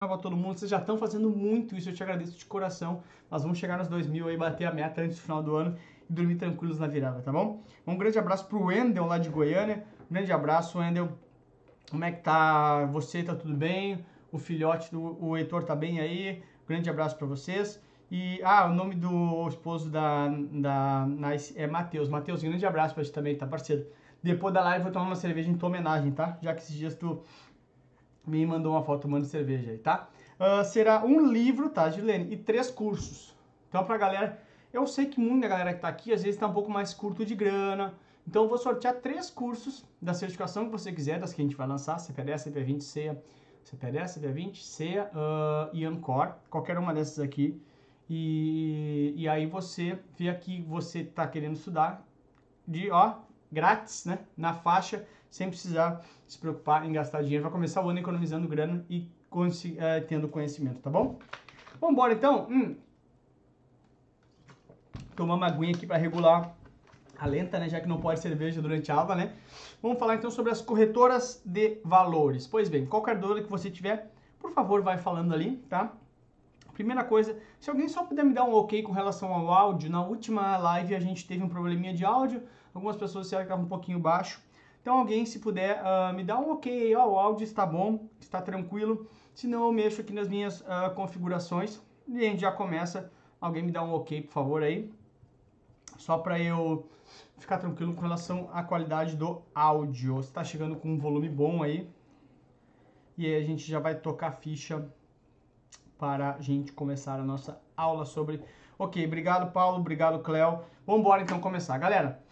para todo mundo. Vocês já estão fazendo muito isso, eu te agradeço de coração. Nós vamos chegar nos 2 mil aí, bater a meta antes do final do ano e dormir tranquilos na virada, tá bom? Um grande abraço pro Wendel lá de Goiânia. Um grande abraço, Wendel. Como é que tá você? Tá tudo bem? O filhote do o Heitor tá bem aí? Grande abraço para vocês. E, ah, o nome do esposo da, da Nice é Matheus. Matheus, grande abraço pra gente também, tá parceiro? Depois da live eu vou tomar uma cerveja em tua homenagem, tá? Já que esses dias tu me mandou uma foto tomando cerveja aí, tá? Uh, será um livro, tá, Gilene? E três cursos. Então, pra galera, eu sei que muita galera que tá aqui, às vezes tá um pouco mais curto de grana. Então, eu vou sortear três cursos da certificação que você quiser, das que a gente vai lançar, CPDS, CP20, CEA, CPDS, CP20, CEA uh, e Ancor, qualquer uma dessas aqui. E, e aí você vê aqui, você tá querendo estudar de, ó, grátis, né, na faixa, sem precisar se preocupar em gastar dinheiro. Vai começar o ano economizando grana e uh, tendo conhecimento, tá bom? Vamos embora então. Hum. Tomar uma aguinha aqui para regular a lenta, né? Já que não pode cerveja durante a aula, né? Vamos falar então sobre as corretoras de valores. Pois bem, qualquer dúvida que você tiver, por favor, vai falando ali, tá? Primeira coisa, se alguém só puder me dar um ok com relação ao áudio, na última live a gente teve um probleminha de áudio, algumas pessoas disseram que estava um pouquinho baixo. Então alguém, se puder, uh, me dá um ok, ó, o áudio está bom, está tranquilo. Se não, eu mexo aqui nas minhas uh, configurações e a gente já começa. Alguém me dá um ok, por favor, aí. Só para eu ficar tranquilo com relação à qualidade do áudio. Está chegando com um volume bom aí. E aí a gente já vai tocar a ficha para a gente começar a nossa aula sobre... Ok, obrigado Paulo, obrigado Cléo. Vamos embora então começar. Galera,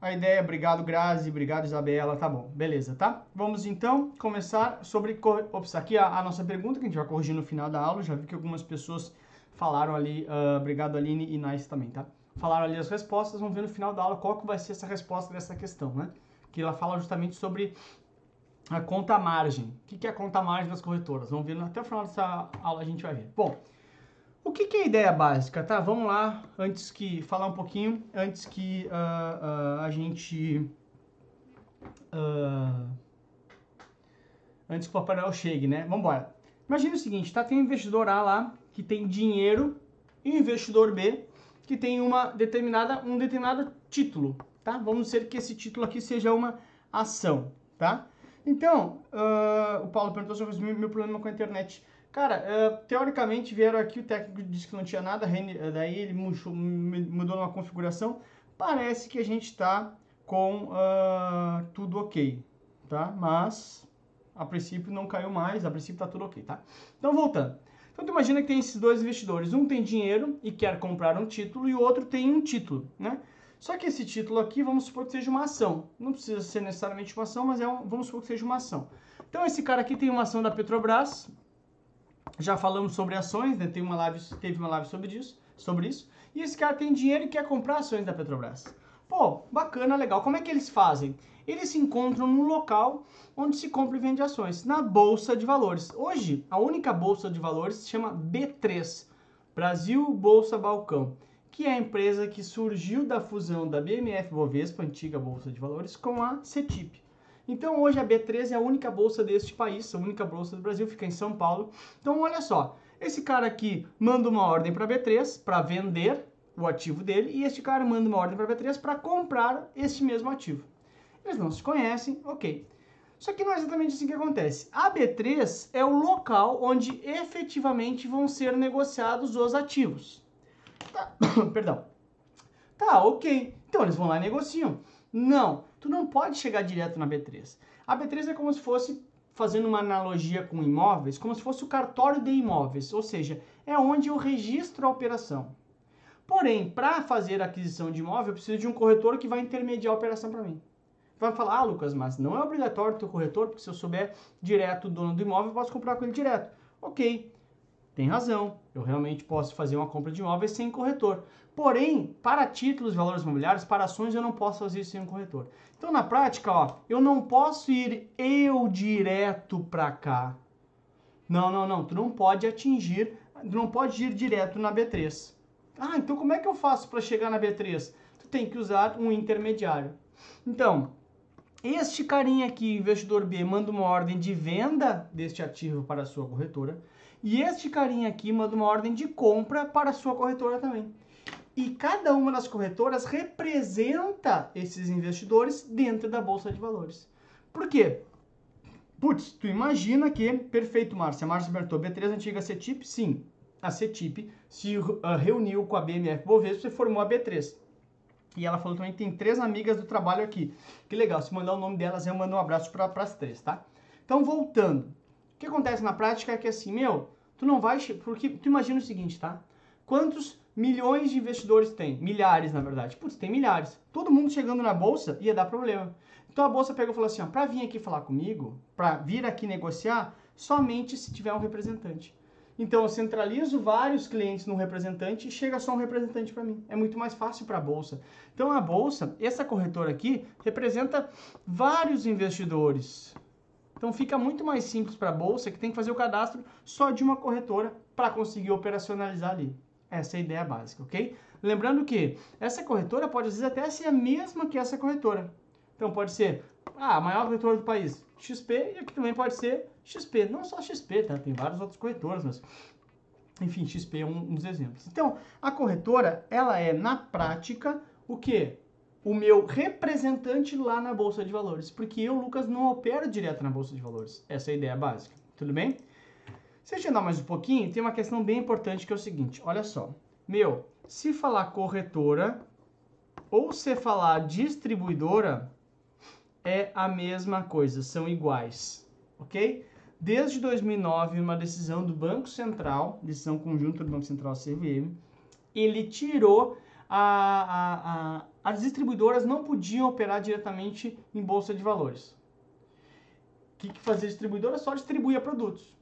a ideia, obrigado Grazi, obrigado Isabela, tá bom, beleza, tá? Vamos então começar sobre, ops, aqui a, a, nossa pergunta que a gente vai corrigir no final da aula, já vi que algumas pessoas falaram ali, uh, obrigado Aline e Nice também, tá? Falaram ali as respostas, vamos ver no final da aula qual que vai ser essa resposta dessa questão, né? Que ela fala justamente sobre a conta margem. O que é a conta margem das corretoras? Vamos ver até o final dessa aula a gente vai ver. Bom, o que, que, é a ideia básica, tá? Vamos lá, antes que falar um pouquinho, antes que uh, uh, a gente uh, antes que o Papai Noel chegue, né? Vamos embora. Imagina o seguinte, tá? Tem um investidor A lá que tem dinheiro e um investidor B que tem uma determinada um determinado título, tá? Vamos dizer que esse título aqui seja uma ação, tá? Então, o Paulo perguntou sobre o meu problema com a internet. Cara, uh, teoricamente vieram aqui, o técnico disse que não tinha nada, daí ele mudou, mudou uma configuração. Parece que a gente está com uh, tudo ok, tá? Mas, a princípio não caiu mais, a princípio está tudo ok, tá? Então, voltando. Então, tu imagina que tem esses dois investidores. Um tem dinheiro e quer comprar um título e o outro tem um título, né? Só que esse título aqui, vamos supor que seja uma ação. Não precisa ser necessariamente uma ação, mas é um, vamos supor que seja uma ação. Então, esse cara aqui tem uma ação da Petrobras, já falamos sobre ações, né? Tem uma live, teve uma live sobre isso, sobre isso. E esse cara tem dinheiro e quer comprar ações da Petrobras. Pô, bacana, legal. Como é que eles fazem? Eles se encontram num local onde se compra e vende ações, na Bolsa de Valores. Hoje, a única Bolsa de Valores se chama B3, Brasil Bolsa Balcão, que é a empresa que surgiu da fusão da BMF Bovespa, antiga Bolsa de Valores, com a CETIP. Então hoje a B3 é a única bolsa deste país, a única bolsa do Brasil, fica em São Paulo. Então olha só, esse cara aqui manda uma ordem para a B3 para vender o ativo dele e este cara manda uma ordem para a B3 para comprar este mesmo ativo. Eles não se conhecem, ok. Só que não é exatamente assim que acontece. A B3 é o local onde efetivamente vão ser negociados os ativos. Tá. Perdão. Tá, ok. Então eles vão lá e negociam. Não, tu não pode chegar direto na B3. A B3 é como se fosse, fazendo uma analogia com imóveis, como se fosse o cartório de imóveis, ou seja, é onde eu registro a operação. Porém, para fazer a aquisição de imóvel, eu preciso de um corretor que vai intermediar a operação para mim. Vai falar, ah, Lucas, mas não é obrigatório ter corretor, porque se eu souber direto o dono do imóvel, eu posso comprar com ele direto. Ok, tem razão, eu realmente posso fazer uma compra de imóveis sem corretor. Porém, para títulos valores imobiliários, para ações, eu não posso fazer isso sem um corretor. Então, na prática, ó, eu não posso ir eu direto para cá. Não, não, não. Tu não pode atingir, tu não pode ir direto na B3. Ah, então como é que eu faço para chegar na B3? Tu tem que usar um intermediário. Então, este carinha aqui, investidor B, manda uma ordem de venda deste ativo para a sua corretora E este carinha aqui manda uma ordem de compra para a sua corretora também. E cada uma das corretoras representa esses investidores dentro da bolsa de valores. Por quê? Putz, tu imagina que, perfeito, Márcia, Márcia Bertou, B3 antiga CETIP, sim, a CETIP se uh, reuniu com a BMF Bovespa e formou a B3. E ela falou também que tem três amigas do trabalho aqui. Que legal, se mandar o nome delas, eu mando um abraço para as três, tá? Então, voltando. Que acontece na prática é que assim, meu, tu não vai... Porque tu imagina o seguinte, tá? Quantos milhões de investidores tem? Milhares, na verdade. Putz, tem milhares. Todo mundo chegando na bolsa ia dar problema. Então a bolsa pegou e falou assim, ó, para vir aqui falar comigo, para vir aqui negociar, somente se tiver um representante. Então eu centralizo vários clientes no representante e chega só um representante para mim. É muito mais fácil para a bolsa. Então a bolsa, essa corretora aqui, representa vários investidores. Então fica muito mais simples para a bolsa que tem que fazer o cadastro só de uma corretora para conseguir operacionalizar ali. Essa é a ideia básica, ok? Lembrando que essa corretora pode às vezes até ser a mesma que essa corretora. Então pode ser ah, a maior corretora do país, XP, e aqui também pode ser XP. Não só XP, tá? Tem vários outros corretores, mas enfim, XP é um, dos exemplos. Então, a corretora, ela é na prática o que? O meu representante lá na bolsa de valores, porque eu, Lucas, não opero direto na bolsa de valores. Essa é a ideia básica. Tudo bem? Se a gente andar mais um pouquinho, tem uma questão bem importante que é o seguinte: olha só. Meu, se falar corretora ou se falar distribuidora, é a mesma coisa, são iguais, ok? Desde 2009, uma decisão do Banco Central, decisão conjunta do Banco Central CVM, ele tirou a, a, as distribuidoras não podiam operar diretamente em bolsa de valores. O que, que fazia a distribuidora? Só distribuía produtos.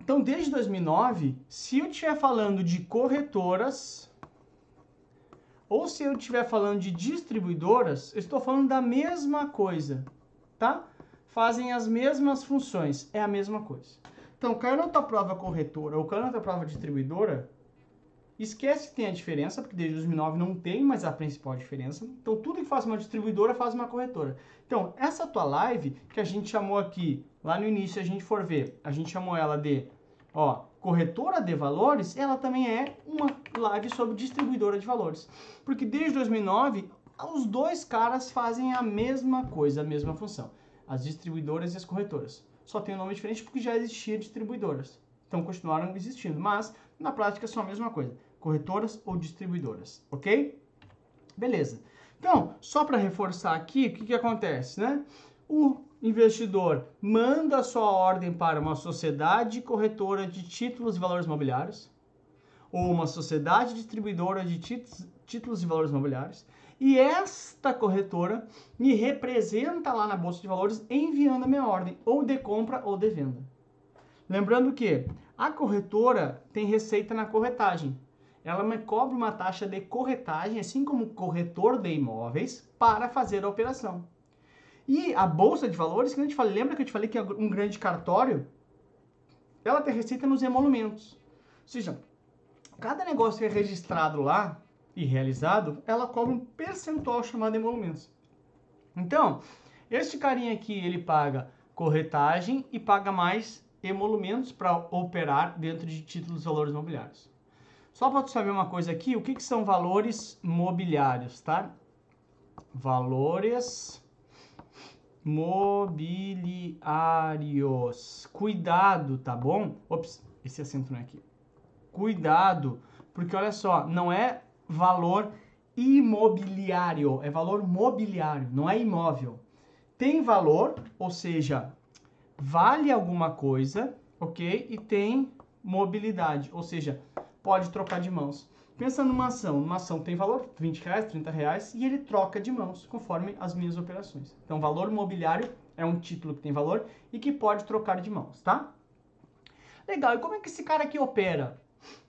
Então, desde 2009, se eu estiver falando de corretoras, ou se eu estiver falando de distribuidoras, eu estou falando da mesma coisa, tá? Fazem as mesmas funções, é a mesma coisa. Então, caiu na tua prova corretora ou caiu na tua prova distribuidora, esquece que tem a diferença, porque desde 2009 não tem mais a principal diferença. Então, tudo que faz uma distribuidora faz uma corretora. Então, essa tua live, que a gente chamou aqui, lá no início, a gente for ver, a gente chamou ela de, ó, corretora de valores, ela também é uma live sobre distribuidora de valores. Porque desde 2009, os dois caras fazem a mesma coisa, a mesma função. As distribuidoras e as corretoras. Só tem um nome diferente porque já existia distribuidoras. Então continuaram existindo, mas na prática são a mesma coisa. Corretoras ou distribuidoras, ok? Beleza. Então, só para reforçar aqui, o que, que acontece, né? O investidor manda sua ordem para uma sociedade corretora de títulos e valores mobiliários ou uma sociedade distribuidora de títulos e valores mobiliários e esta corretora me representa lá na bolsa de valores enviando a minha ordem ou de compra ou de venda. Lembrando que a corretora tem receita na corretagem. Ela me cobra uma taxa de corretagem, assim como o corretor de imóveis, para fazer a operação. E a bolsa de valores, que a gente falei, lembra que eu te falei que é um grande cartório? Ela tem receita nos emolumentos. Ou seja, cada negócio que é registrado lá e realizado, ela cobra um percentual chamado emolumentos. Então, este carinha aqui, ele paga corretagem e paga mais emolumentos para operar dentro de títulos de valores mobiliários. Só para tu saber uma coisa aqui, o que, que são valores mobiliários, tá? Valores mobiliários. Cuidado, tá bom? Ops, esse acento não é aqui. Cuidado, porque olha só, não é valor imobiliário, é valor mobiliário, não é imóvel. Tem valor, ou seja, vale alguma coisa, ok? E tem mobilidade, ou seja, pode trocar de mãos. Pensa numa ação. Uma ação tem valor, 20 reais, 30 reais, e ele troca de mãos conforme as minhas operações. Então, valor imobiliário é um título que tem valor e que pode trocar de mãos, tá? Legal, e como é que esse cara aqui opera?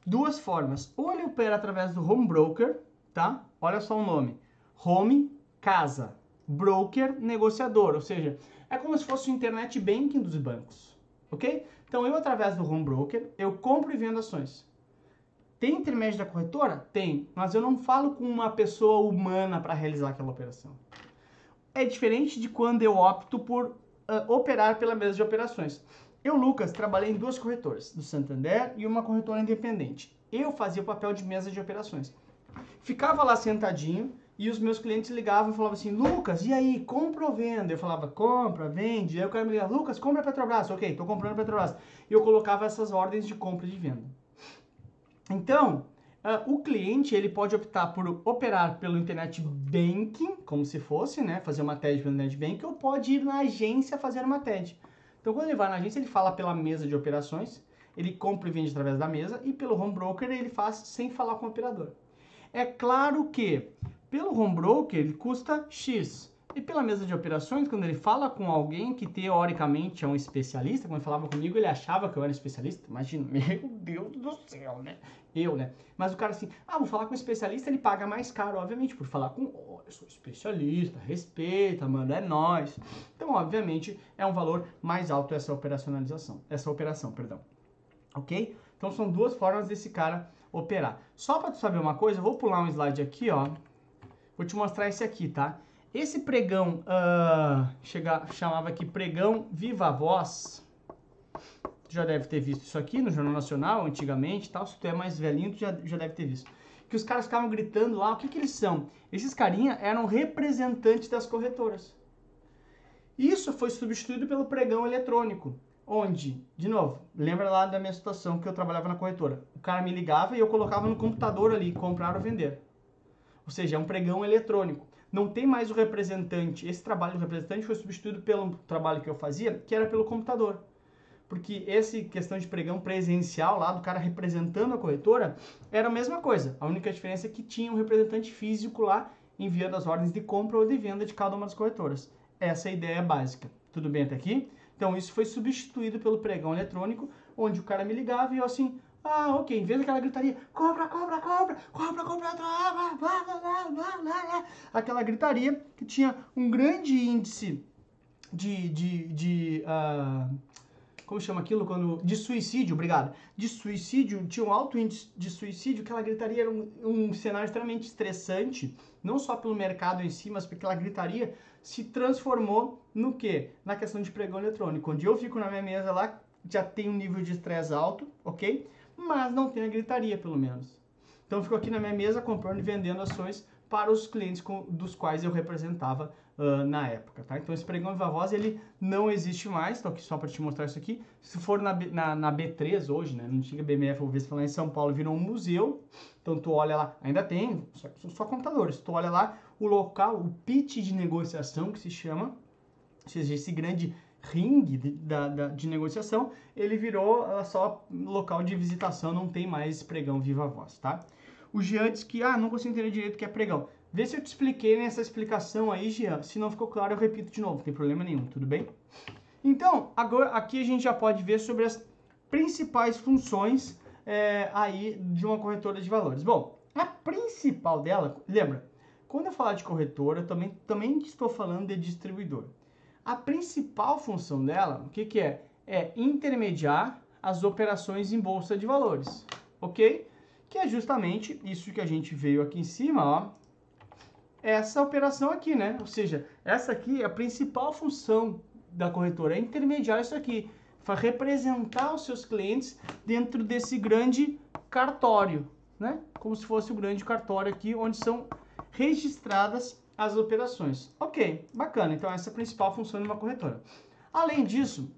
Duas formas. Ou ele opera através do home broker, tá? Olha só o nome. Home, casa. Broker, negociador. Ou seja, é como se fosse o internet banking dos bancos, ok? Então, eu através do home broker, eu compro e vendo ações. Tem intermédio da corretora? Tem, mas eu não falo com uma pessoa humana para realizar aquela operação. É diferente de quando eu opto por uh, operar pela mesa de operações. Eu, Lucas, trabalhei em duas corretoras, do Santander e uma corretora independente. Eu fazia o papel de mesa de operações. Ficava lá sentadinho e os meus clientes ligavam e falavam assim, Lucas, e aí, compra ou venda? Eu falava, compra, vende. Aí o cara me ligava, Lucas, compra Petrobras. Ok, tô comprando Petrobras. E eu colocava essas ordens de compra e de venda. Então, uh, o cliente ele pode optar por operar pelo internet banking, como se fosse, né, fazer uma TED pelo internet banking, ou pode ir na agência fazer uma TED. Então, quando ele vai na agência, ele fala pela mesa de operações, ele compra e vende através da mesa, e pelo home broker ele faz sem falar com o operador. É claro que pelo home broker ele custa X. E pela mesa de operações, quando ele fala com alguém que teoricamente é um especialista, quando ele falava comigo, ele achava que eu era especialista. Imagina, meu Deus do céu, né? Eu, né? Mas o cara assim, ah, vou falar com um especialista, ele paga mais caro, obviamente, por falar com, oh, eu sou especialista, respeita, mano, é nós. Então, obviamente, é um valor mais alto essa operacionalização, essa operação, perdão. Ok? Então, são duas formas desse cara operar. Só para tu saber uma coisa, eu vou pular um slide aqui, ó. Vou te mostrar esse aqui, tá? Esse pregão, uh, chega, chamava aqui pregão Viva Voz. Tu já deve ter visto isso aqui no Jornal Nacional, antigamente, tal. Se tu é mais velhinho, tu já, já deve ter visto. Que os caras ficavam gritando lá, o que que eles são? Esses carinha eram representantes das corretoras. Isso foi substituído pelo pregão eletrônico, onde, de novo, lembra lá da minha situação que eu trabalhava na corretora. O cara me ligava e eu colocava no computador ali, comprar ou vender. Ou seja, é um pregão eletrônico não tem mais o representante. Esse trabalho do representante foi substituído pelo trabalho que eu fazia, que era pelo computador. Porque essa questão de pregão presencial lá, do cara representando a corretora, era a mesma coisa. A única diferença é que tinha um representante físico lá enviando as ordens de compra ou de venda de cada uma das corretoras. Essa é a ideia básica. Tudo bem até aqui? Então isso foi substituído pelo pregão eletrônico, onde o cara me ligava e eu assim, ah, ok. Em vez daquela gritaria, compra, compra, compra, compra, compra, blá, blá, blá, blá, aquela gritaria que tinha um grande índice de, de, de uh, como chama aquilo quando de suicídio, obrigado, de suicídio, tinha um alto índice de suicídio, aquela gritaria era um, um cenário extremamente estressante, não só pelo mercado em si, mas porque aquela gritaria se transformou no que? Na questão de pregão eletrônico, onde eu fico na minha mesa lá, já tem um nível de estresse alto, ok? Mas não tem a gritaria, pelo menos. Então, fico aqui na minha mesa comprando e vendendo ações para os clientes com, dos quais eu representava uh, na época, tá? Então, esse pregão Viva Voz, ele não existe mais, estou aqui só para te mostrar isso aqui. Se for na, na, na B3 hoje, né, não tinha BMF, vou ver se falar em São Paulo, virou um museu, então tu olha lá, ainda tem, só, só computadores, tu olha lá o local, o pitch de negociação que se chama, ou seja, esse grande ringue de, da, da, de negociação, ele virou uh, só local de visitação, não tem mais pregão viva voz, tá? O Jean disse que, ah, não consigo entender direito o que é pregão. Vê se eu te expliquei nessa explicação aí, Jean. Se não ficou claro, eu repito de novo, não tem problema nenhum, tudo bem? Então, agora aqui a gente já pode ver sobre as principais funções é, aí de uma corretora de valores. Bom, a principal dela, lembra, quando eu falar de corretora, eu também, também estou falando de distribuidor. A principal função dela, o que, que é? É intermediar as operações em bolsa de valores, ok? Que é justamente isso que a gente veio aqui em cima, ó. Essa operação aqui, né? Ou seja, essa aqui é a principal função da corretora, é intermediar isso aqui, para representar os seus clientes dentro desse grande cartório, né? Como se fosse o grande cartório aqui, onde são registradas as operações. Ok, bacana. Então essa é a principal função de uma corretora. Além disso,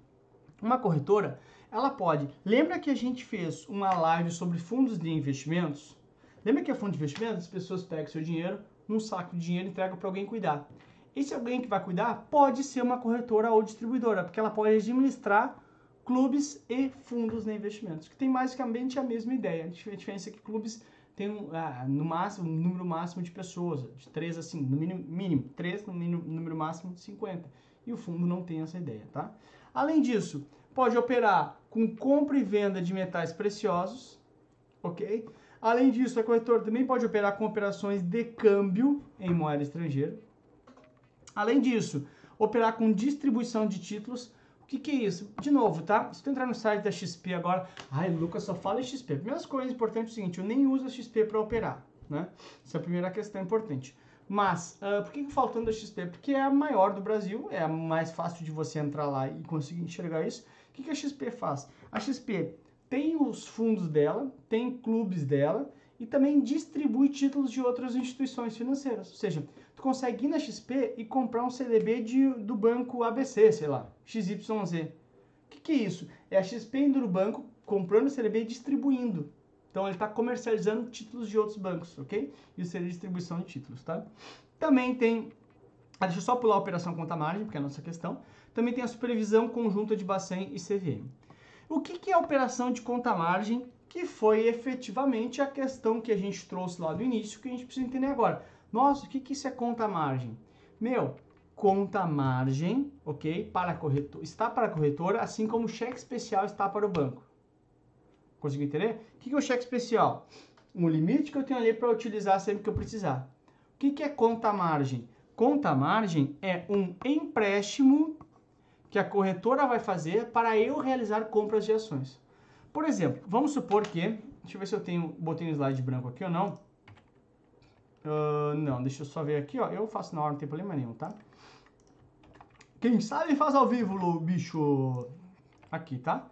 uma corretora, ela pode... Lembra que a gente fez uma live sobre fundos de investimentos? Lembra que é fundo de investimentos? As pessoas pegam seu dinheiro num saco de dinheiro e entregam para alguém cuidar. Esse alguém que vai cuidar pode ser uma corretora ou distribuidora, porque ela pode administrar clubes e fundos de investimentos, que tem basicamente a mesma ideia. A diferença é que clubes tem um, ah, no máximo, um número máximo de pessoas, de 3 assim, no mínimo, mínimo 3, no mínimo, número máximo de 50. E o fundo não tem essa ideia, tá? Além disso, pode operar com compra e venda de metais preciosos, ok? Além disso, a corretora também pode operar com operações de câmbio em moeda estrangeira. Além disso, operar com distribuição de títulos que, que é isso? De novo, tá? Se tu entrar no site da XP agora, ai, Lucas só fala em XP. Primeira coisa importante é o seguinte, eu nem uso a XP para operar, né? Essa é a primeira questão importante. Mas, uh, por que, que faltando a XP? Porque é a maior do Brasil, é a mais fácil de você entrar lá e conseguir enxergar isso, que, que a XP faz? A XP tem os fundos dela, tem clubes dela e também distribui títulos de outras instituições financeiras. Ou seja, tu consegue ir na XP e comprar um CDB de, do banco ABC, sei lá, XYZ. O que, que é isso? É a XP indo no banco, comprando o CDB e distribuindo. Então ele está comercializando títulos de outros bancos, ok? Isso seria distribuição de títulos, tá? Também tem, ah, deixa eu só pular a operação conta margem, porque é a nossa questão. Também tem a supervisão conjunta de Bacen e CVM. O que, que é a operação de conta margem? Que foi efetivamente a questão que a gente trouxe lá do início, que a gente precisa entender agora. Nossa, o que, que isso é conta margem? Meu, conta margem, ok? Para a corretora, está para a corretora, assim como o cheque especial está para o banco. Conseguiu entender? O que é o cheque especial? Um limite que eu tenho ali para utilizar sempre que eu precisar. O que é conta margem? Conta margem é um empréstimo que a corretora vai fazer para eu realizar compras de ações. Por exemplo, vamos supor que, deixa eu ver se eu tenho, botei um slide branco aqui ou não. Uh, não, deixa eu só ver aqui, ó. Eu faço na hora, não tem problema nenhum, tá? Quem sabe faz ao vivo, bicho. Aqui, tá?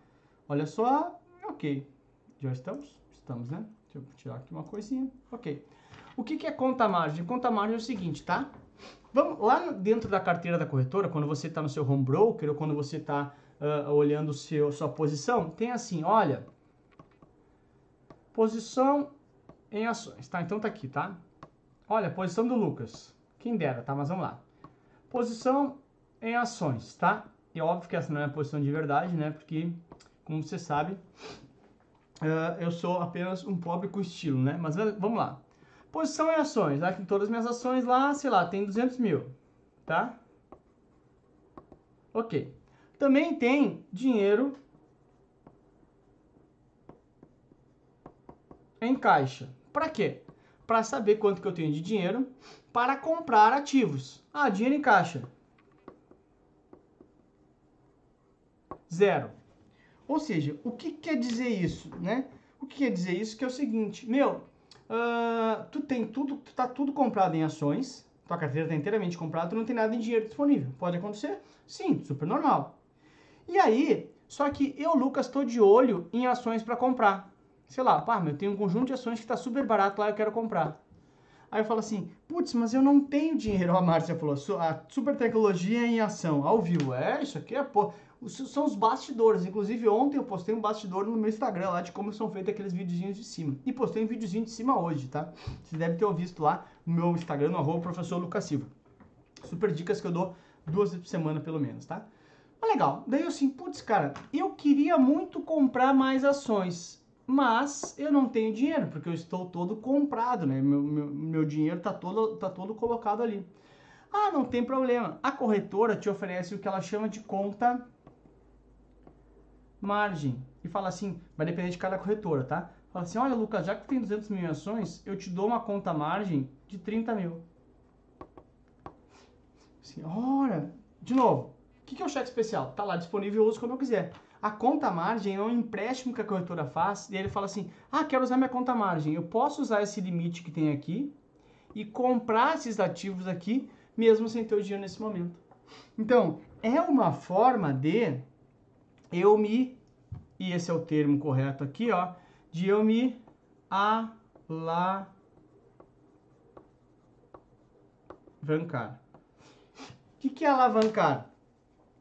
Olha só, ok. Já estamos? Estamos, né? Deixa eu tirar aqui uma coisinha. Ok. O que, que é conta margem? Conta margem é o seguinte, tá? Vamos lá dentro da carteira da corretora, quando você está no seu home broker ou quando você está uh, olhando seu, sua posição, tem assim, olha, posição em ações, tá? Então tá aqui, tá? Olha, posição do Lucas. Quem dera, tá? Mas vamos lá. Posição em ações, tá? E óbvio que essa não é a posição de verdade, né? Porque, como você sabe, uh, eu sou apenas um pobre com estilo, né? Mas vamos lá. Posição em ações. Aqui todas as minhas ações lá, sei lá, tem 200 mil, tá? Ok. Também tem dinheiro em caixa. Para quê? Para saber quanto que eu tenho de dinheiro para comprar ativos. Ah, dinheiro em caixa. Zero. Ou seja, o que quer dizer isso, né? O que quer dizer isso que é o seguinte, meu, uh, tu tem tudo, tu tá tudo comprado em ações, tua carteira está inteiramente comprada, tu não tem nada em dinheiro disponível. Pode acontecer? Sim, super normal. E aí, só que eu, Lucas, estou de olho em ações para comprar. Sei lá, pá, eu tenho um conjunto de ações que está super barato lá, eu quero comprar. Aí eu falo assim, putz, mas eu não tenho dinheiro. A Márcia falou, a super tecnologia em ação, ao vivo. É, isso aqui é, pô, são os bastidores. Inclusive, ontem eu postei um bastidor no meu Instagram lá de como são feitos aqueles videozinhos de cima. E postei um videozinho de cima hoje, tá? Você deve ter visto lá no meu Instagram, no arroba professor Lucas Silva. Super dicas que eu dou duas vezes por semana, pelo menos, tá? Mas legal. Daí eu assim, putz, cara, eu queria muito comprar mais ações. Mas eu não tenho dinheiro, porque eu estou todo comprado, né? Meu, meu, meu dinheiro tá todo, tá todo colocado ali. Ah, não tem problema. A corretora te oferece o que ela chama de conta margem. E fala assim, vai depender de cada corretora, tá? Fala assim, olha Lucas, já que tem 200 mil ações, eu te dou uma conta margem de 30 mil. Assim, ora, de novo, o que é o cheque especial? Tá lá disponível, eu uso quando eu quiser. A conta margem é um empréstimo que a corretora faz e ele fala assim, ah, quero usar minha conta margem. Eu posso usar esse limite que tem aqui e comprar esses ativos aqui, mesmo sem ter o dinheiro nesse momento. Então, é uma forma de eu me, e esse é o termo correto aqui, ó, de eu me alavancar. O que, que é alavancar?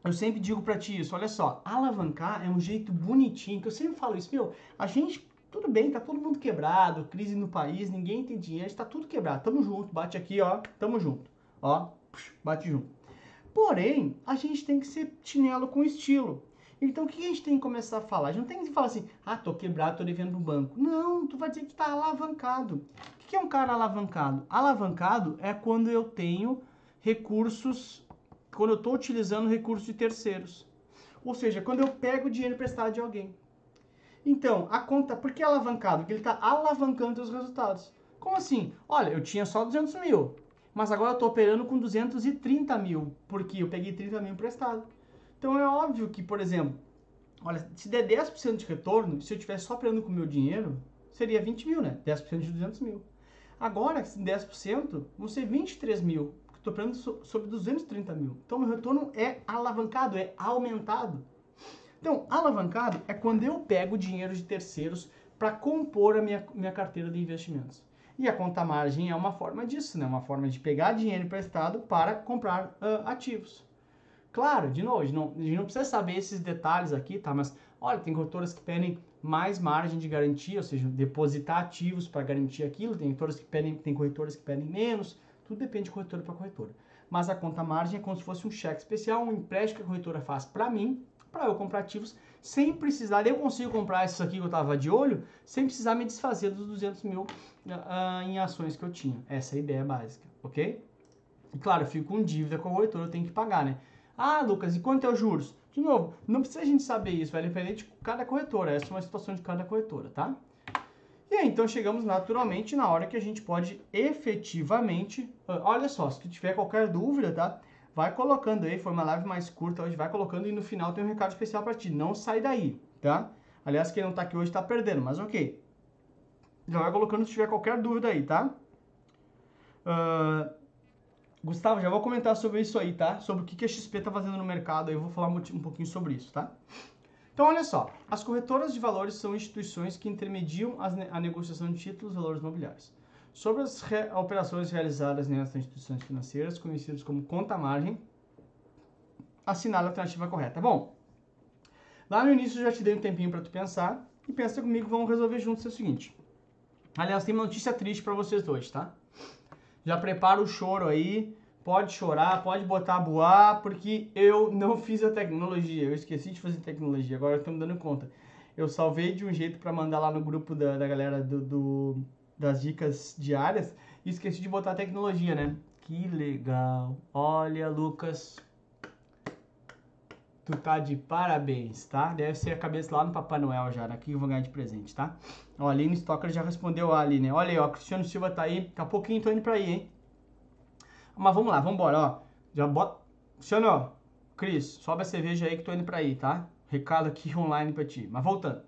Eu sempre digo para ti isso, olha só, alavancar é um jeito bonitinho, que eu sempre falo isso, meu, a gente, tudo bem, tá todo mundo quebrado, crise no país, ninguém tem dinheiro, está tudo quebrado, tamo junto, bate aqui, ó, tamo junto, ó, bate junto. Porém, a gente tem que ser chinelo com estilo. Então o que a gente tem que começar a falar? A gente não tem que falar assim, ah, tô quebrado, tô devendo no banco. Não, tu vai dizer que tá alavancado. O que é um cara alavancado? Alavancado é quando eu tenho recursos, quando eu estou utilizando recursos de terceiros. Ou seja, quando eu pego dinheiro emprestado de alguém. Então, a conta, por que alavancado? Porque ele está alavancando os resultados. Como assim? Olha, eu tinha só 200 mil, mas agora eu estou operando com 230 mil, porque eu peguei 30 mil emprestado. Então é óbvio que, por exemplo, olha, se der 10% de retorno, se eu estivesse só operando com o meu dinheiro, seria 20 mil, né? 10% de 200 mil. Agora, 10% vão ser 23 mil, estou operando sobre 230 mil. Então, meu retorno é alavancado, é aumentado. Então, alavancado é quando eu pego dinheiro de terceiros para compor a minha, minha carteira de investimentos. E a conta margem é uma forma disso, né? Uma forma de pegar dinheiro emprestado para comprar uh, ativos. Claro, de novo, a gente, não, a gente não precisa saber esses detalhes aqui, tá? Mas, olha, tem corretoras que pedem mais margem de garantia, ou seja, depositar ativos para garantir aquilo, tem corretoras que pedem, tem corretoras que pedem menos, tudo depende de corretora para corretora. Mas a conta margem é como se fosse um cheque especial, um empréstimo que a corretora faz para mim, para eu comprar ativos, sem precisar, eu consigo comprar isso aqui que eu estava de olho, sem precisar me desfazer dos 200 mil uh, em ações que eu tinha. Essa é a ideia básica, ok? E claro, eu fico com dívida com a corretora, eu tenho que pagar, né? Ah, Lucas, e quanto é os juros? De novo, não precisa a gente saber isso, vai depender de cada corretora. Essa é uma situação de cada corretora, tá? E aí, então chegamos naturalmente na hora que a gente pode efetivamente. Ah, olha só, se tu tiver qualquer dúvida, tá? vai colocando aí, foi uma live mais curta hoje, vai colocando e no final tem um recado especial para ti. Não sai daí, tá? Aliás, quem não tá aqui hoje tá perdendo, mas ok. Já vai colocando se tiver qualquer dúvida aí, tá? Uh, Gustavo, já vou comentar sobre isso aí, tá? Sobre o que a XP tá fazendo no mercado, aí eu vou falar um, um pouquinho sobre isso, tá? Então, olha só, as corretoras de valores são instituições que intermediam a negociação de títulos e valores imobiliários sobre as re operações realizadas nessas instituições financeiras, conhecidas como conta-margem, assinale a alternativa correta. Bom, lá no início eu já te dei um tempinho para tu pensar e pensa comigo, vamos resolver juntos o seguinte. Aliás, tem uma notícia triste para vocês dois, tá? Já prepara o choro aí, pode chorar, pode botar a boar, porque eu não fiz a tecnologia, eu esqueci de fazer tecnologia, agora eu tô me dando conta. Eu salvei de um jeito para mandar lá no grupo da, da galera do, do das dicas diárias e esqueci de botar tecnologia, né? Que legal. Olha, Lucas, tu tá de parabéns, tá? Deve ser a cabeça lá no Papai Noel já, daqui eu vou ganhar de presente, tá? Ó, a Aline Stocker já respondeu ali, né? Olha aí, ó, Cristiano Silva tá aí, daqui a pouquinho tô indo pra aí, hein? Mas vamos lá, vamos embora, ó. Já bota... Ó, Cris, sobe a cerveja aí que tô indo pra aí, tá? Recado aqui online pra ti. Mas voltando.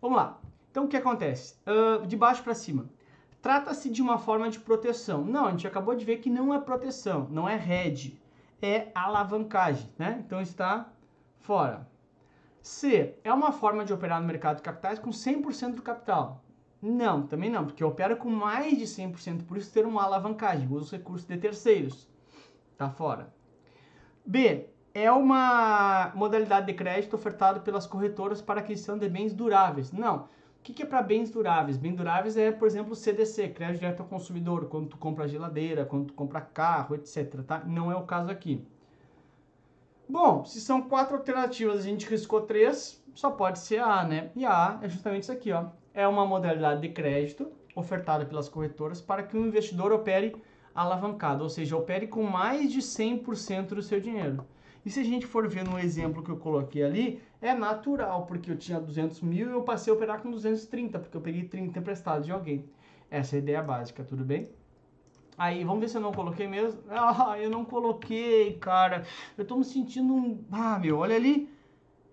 Vamos lá. Então, o que acontece? Uh, de baixo para cima. Trata-se de uma forma de proteção. Não, a gente acabou de ver que não é proteção, não é hedge, é alavancagem, né? Então está fora. C, é uma forma de operar no mercado de capitais com 100% do capital. Não, também não, porque opera com mais de 100%, por isso ter uma alavancagem, usa os recursos de terceiros. Tá fora. B, é uma modalidade de crédito ofertada pelas corretoras para aquisição de bens duráveis. Não, o que, que é para bens duráveis? Bens duráveis é, por exemplo, CDC, crédito direto ao consumidor, quando tu compra geladeira, quando tu compra carro, etc. Tá? Não é o caso aqui. Bom, se são quatro alternativas, a gente riscou três, só pode ser a A, né? E a A é justamente isso aqui, ó. É uma modalidade de crédito ofertada pelas corretoras para que o investidor opere alavancado, ou seja, opere com mais de 100% do seu dinheiro. E se a gente for ver no exemplo que eu coloquei ali, é natural, porque eu tinha 200 mil e eu passei a operar com 230, porque eu peguei 30 emprestado de alguém. Essa é a ideia básica, tudo bem? Aí, vamos ver se eu não coloquei mesmo. Ah, eu não coloquei, cara. Eu tô me sentindo um... Ah, meu, olha ali.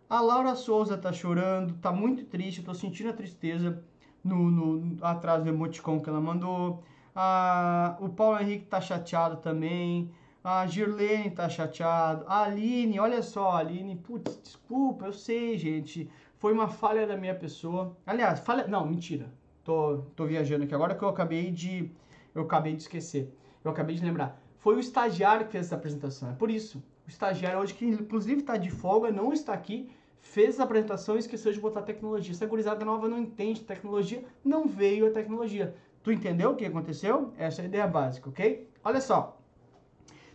A Laura Souza tá chorando, tá muito triste, eu tô sentindo a tristeza no, no atrás do emoticon que ela mandou. Ah, o Paulo Henrique tá chateado também. A Girlene tá chateado. A Aline, olha só, a Aline, putz, desculpa, eu sei, gente. Foi uma falha da minha pessoa. Aliás, falha. Não, mentira. Tô, tô viajando aqui agora que eu acabei de. Eu acabei de esquecer. Eu acabei de lembrar. Foi o estagiário que fez essa apresentação. É por isso. O estagiário hoje, que inclusive está de folga, não está aqui, fez essa apresentação e esqueceu de botar tecnologia. Essa gurizada nova não entende tecnologia, não veio a tecnologia. Tu entendeu o que aconteceu? Essa é a ideia básica, ok? Olha só.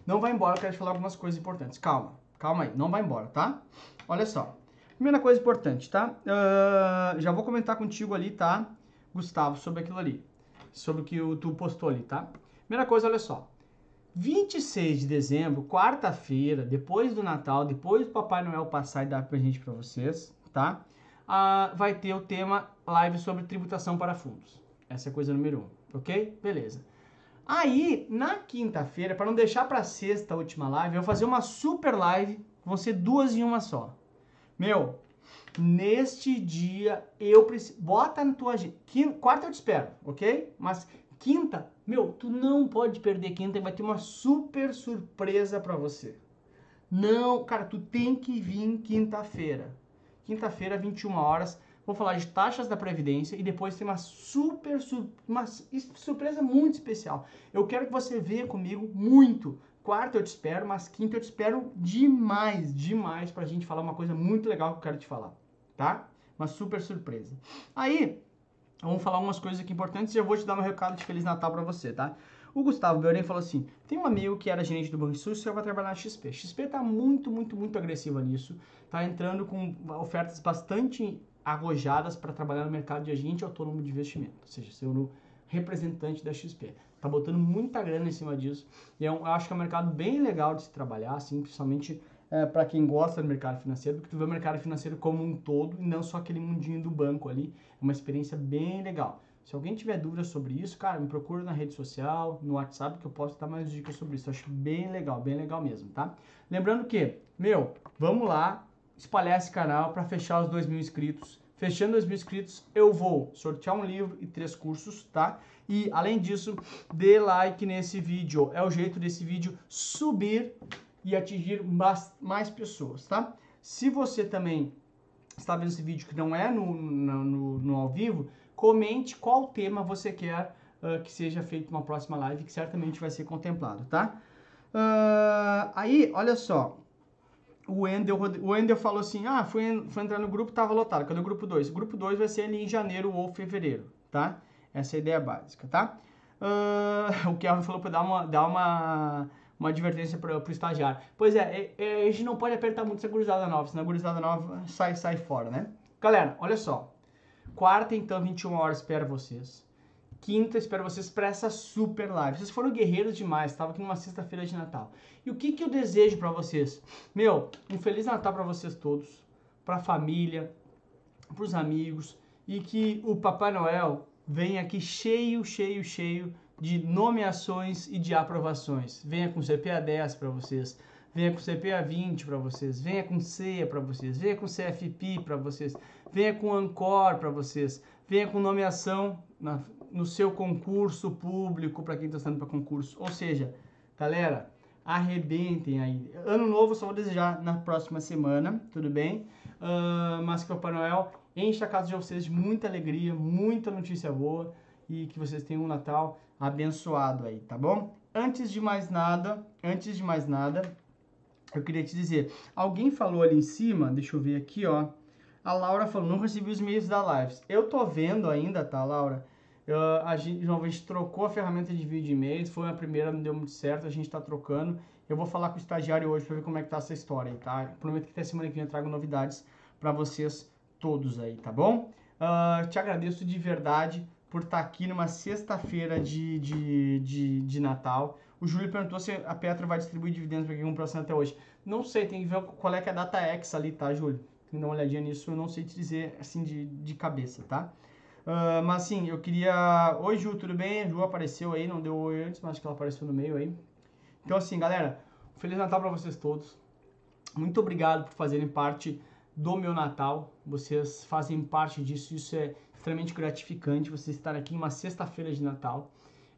Não vai embora, eu quero te falar algumas coisas importantes. Calma, calma aí, não vai embora, tá? Olha só. Primeira coisa importante, tá? Uh, já vou comentar contigo ali, tá, Gustavo, sobre aquilo ali. Sobre o que tu postou ali, tá? Primeira coisa, olha só. 26 de dezembro, quarta-feira, depois do Natal, depois do Papai Noel passar e dar presente para vocês, tá? Uh, vai ter o tema live sobre tributação para fundos. Essa é a coisa número um, ok? Beleza. Aí, na quinta-feira, para não deixar para sexta a última live, eu vou fazer uma super live, vão ser duas em uma só. Meu, neste dia eu preciso. Bota na tua agenda. Quarta eu te espero, ok? Mas quinta, meu, tu não pode perder quinta e vai ter uma super surpresa para você. Não, cara, tu tem que vir quinta-feira. quinta-feira, 21 horas. Vou falar de taxas da Previdência e depois tem uma super, uma surpresa muito especial. Eu quero que você venha comigo muito. Quarta eu te espero, mas quinta eu te espero demais, demais pra gente falar uma coisa muito legal que eu quero te falar, tá? Uma super surpresa. Aí, vamos falar umas coisas aqui importantes e eu vou te dar um recado de Feliz Natal pra você, tá? O Gustavo Belém falou assim: tem um amigo que era gerente do Banco Sul e vai trabalhar na XP. XP tá muito, muito, muito agressiva nisso. Tá entrando com ofertas bastante arrojadas para trabalhar no mercado de agente autônomo de investimento, ou seja, ser o representante da XP. Tá botando muita grana em cima disso e eu acho que é um mercado bem legal de se trabalhar, assim, principalmente é, para quem gosta do mercado financeiro, porque tu vê o mercado financeiro como um todo e não só aquele mundinho do banco ali. É uma experiência bem legal. Se alguém tiver dúvidas sobre isso, cara, me procura na rede social, no WhatsApp, que eu posso dar mais dicas sobre isso. Eu acho bem legal, bem legal mesmo, tá? Lembrando que, meu, vamos lá espalhar esse canal para fechar os 2 mil inscritos. Fechando 2 mil inscritos, eu vou sortear um livro e três cursos, tá? E, além disso, dê like nesse vídeo. É o jeito desse vídeo subir e atingir mais, mais pessoas, tá? Se você também está vendo esse vídeo que não é no, no, no, no ao vivo, comente qual tema você quer uh, que seja feito uma próxima live, que certamente vai ser contemplado, tá? Uh, aí, olha só, o Wendel, o Wendel falou assim, ah, fui, fui entrar no grupo, tava lotado, cadê o grupo 2? O grupo 2 vai ser ali em janeiro ou fevereiro, tá? Essa é a ideia básica, tá? Uh, o Kelvin falou para dar uma, dar uma, uma advertência para o estagiário. Pois é, é, é, a gente não pode apertar muito essa gurizada nova, senão a gurizada nova sai, sai fora, né? Galera, olha só. Quarta, então, 21 horas, espero vocês. Quinta, espero vocês para essa super live. Vocês foram guerreiros demais, estava aqui numa sexta-feira de Natal. E o que, que eu desejo para vocês? Meu, um Feliz Natal para vocês todos, para a família, para os amigos, e que o Papai Noel venha aqui cheio, cheio, cheio de nomeações e de aprovações. Venha com CPA 10 para vocês, venha com CPA 20 para vocês, venha com CEA para vocês, venha com CFP para vocês, venha com ANCOR para vocês, venha com nomeação na, no seu concurso público para quem está estando para concurso. Ou seja, galera, arrebentem aí. Ano novo só vou desejar na próxima semana, tudo bem? Uh, mas que o Papai Noel enche a casa de vocês de muita alegria, muita notícia boa e que vocês tenham um Natal abençoado aí, tá bom? Antes de mais nada, antes de mais nada, eu queria te dizer, alguém falou ali em cima, deixa eu ver aqui, ó. A Laura falou, não recebi os e-mails da Lives. Eu tô vendo ainda, tá, Laura? A gente, uma vez trocou a ferramenta de vídeo e e-mails, foi a primeira, não deu muito certo, a gente está trocando. Eu vou falar com o estagiário hoje para ver como é que tá essa história aí, tá? Prometo que até semana que vem eu trago novidades para vocês todos aí, tá bom? Uh, te agradeço de verdade por estar tá aqui numa sexta-feira de, de, de, de, Natal. O Júlio perguntou se a Petra vai distribuir dividendos para quem comprou até hoje. Não sei, tem que ver qual é que é a data X ali, tá, Júlio? Tem que dar uma olhadinha nisso, eu não sei te dizer assim de, de cabeça, tá? Uh, mas assim, eu queria. Oi, Ju, tudo bem? A Ju apareceu aí, não deu oi antes, mas acho que ela apareceu no meio aí. Então, assim, galera, Feliz Natal para vocês todos. Muito obrigado por fazerem parte do meu Natal. Vocês fazem parte disso, isso é extremamente gratificante. Vocês estar aqui em uma sexta-feira de Natal.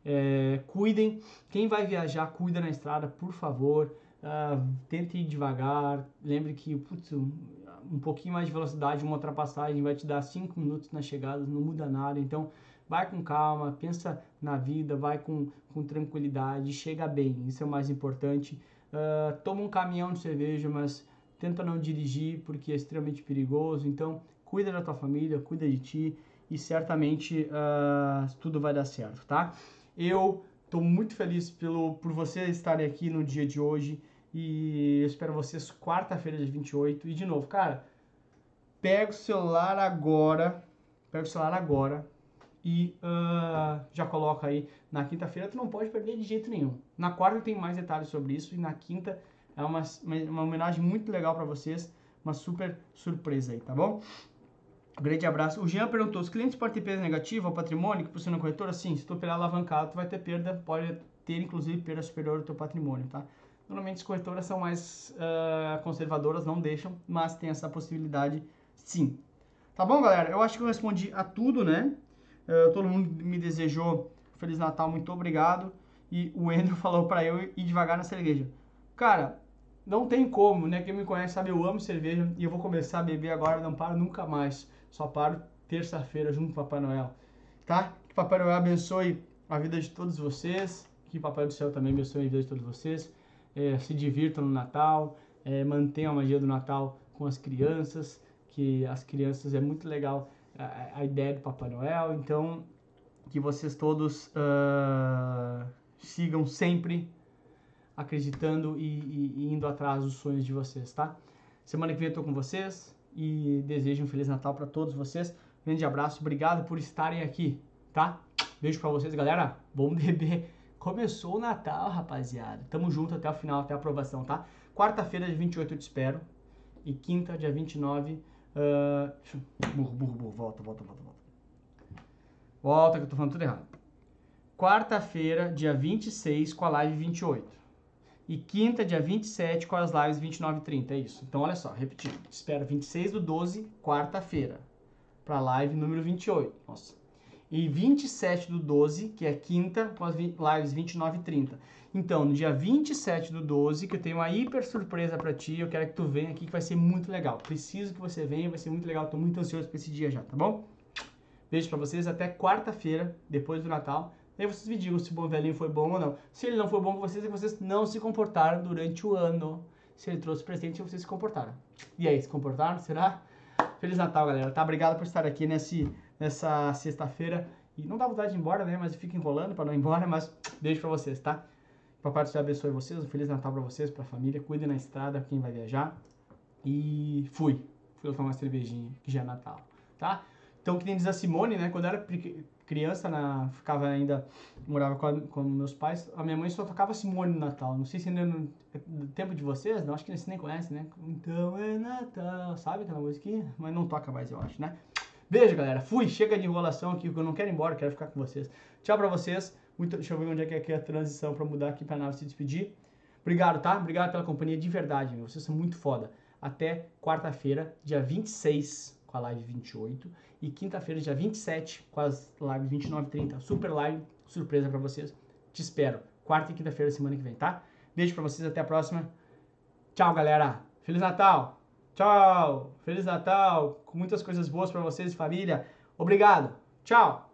É, cuidem, quem vai viajar, cuida na estrada, por favor. Uh, tente ir devagar. Lembre que putz, um pouquinho mais de velocidade, uma ultrapassagem vai te dar 5 minutos na chegada, não muda nada. Então, vai com calma, pensa na vida, vai com, com tranquilidade, chega bem, isso é o mais importante. Uh, toma um caminhão de cerveja, mas tenta não dirigir porque é extremamente perigoso. Então, cuida da tua família, cuida de ti e certamente uh, tudo vai dar certo, tá? Eu estou muito feliz pelo, por vocês estarem aqui no dia de hoje. E eu espero vocês quarta-feira, dia 28. E de novo, cara, pega o celular agora. Pega o celular agora e uh, já coloca aí na quinta-feira. Tu não pode perder de jeito nenhum. Na quarta tem mais detalhes sobre isso. E na quinta é uma, uma homenagem muito legal para vocês. Uma super surpresa aí, tá bom? Um grande abraço. O Jean perguntou: os clientes podem ter perda negativa ao patrimônio que possui na corretora? Sim, se tu operar alavancado, tu vai ter perda, pode ter inclusive perda superior ao teu patrimônio, tá? Normalmente as corretoras são mais uh, conservadoras, não deixam, mas tem essa possibilidade sim. Tá bom, galera? Eu acho que eu respondi a tudo, né? Uh, todo mundo me desejou Feliz Natal, muito obrigado. E o Andrew falou para eu ir devagar nessa igreja. Cara, não tem como, né? Quem me conhece sabe, eu amo cerveja e eu vou começar a beber agora, não paro nunca mais. Só paro terça-feira junto com Papai Noel, tá? Que Papai Noel abençoe a vida de todos vocês, que Papai do Céu também abençoe a vida de todos vocês. É, se divirtam no Natal, é, mantenham a magia do Natal com as crianças, que as crianças é muito legal a, a ideia do Papai Noel. Então, que vocês todos uh, sigam sempre acreditando e, e, e, indo atrás dos sonhos de vocês, tá? Semana que vem eu tô com vocês e desejo um Feliz Natal para todos vocês. Grande abraço, obrigado por estarem aqui, tá? Beijo para vocês, galera. Bom beber. Começou o Natal, rapaziada. Tamo junto até o final, até a aprovação, tá? Quarta-feira, dia 28, eu te espero. E quinta, dia 29. Uh... Burro, burro, burro. Volta, volta, volta, volta. Volta que eu tô falando tudo errado. Quarta-feira, dia 26, com a live 28. E quinta, dia 27, com as lives 29 e 30. É isso. Então, olha só, repetindo. Espera 26 do 12, quarta-feira. Pra live número 28. Nossa. E 27 do 12, que é quinta, com as lives 29 e 30. Então, no dia 27 do 12, que eu tenho uma hiper surpresa para ti, eu quero que tu venha aqui, que vai ser muito legal. Preciso que você venha, vai ser muito legal. Tô muito ansioso pra esse dia já, tá bom? Beijo para vocês, até quarta-feira, depois do Natal. Aí vocês me digam se o bom velhinho foi bom ou não. Se ele não foi bom com vocês, é que vocês não se comportaram durante o ano. Se ele trouxe presente, vocês se comportaram. E aí, se comportaram? Será? Feliz Natal, galera. Tá? Obrigado por estar aqui nesse, nessa sexta-feira. E não dá vontade de ir embora, né? Mas fica enrolando para não ir embora. Mas beijo para vocês, tá? Papai do Céu abençoe vocês. Um Feliz Natal para vocês, pra família. Cuidem na estrada, quem vai viajar. E fui. Fui tomar uma cervejinha, que já é Natal, tá? Então, que nem diz a Simone, né? Quando eu era criança, na, ficava ainda, morava com, a, com, meus pais, a minha mãe só tocava Simone no Natal. Não sei se ainda no, no tempo de vocês, não, acho que vocês nem conhecem, né? Então é Natal, sabe aquela musiquinha? Mas não toca mais, eu acho, né? Beijo, galera. Fui, chega de enrolação aqui, porque eu não quero ir embora, quero ficar com vocês. Tchau pra vocês. Muito, deixa eu ver onde é que é, a transição pra mudar aqui pra nave se despedir. Obrigado, tá? Obrigado pela companhia de verdade, meu. Vocês são muito foda. Até quarta-feira, dia 26, com a live 28. E quinta-feira, dia 27, com as lives 29 e 30. Super live, surpresa para vocês. Te espero. Quarta e quinta-feira, semana que vem, tá? Beijo para vocês, até a próxima. Tchau, galera. Feliz Natal. Tchau. Feliz Natal. Com muitas coisas boas para vocês e família. Obrigado. Tchau.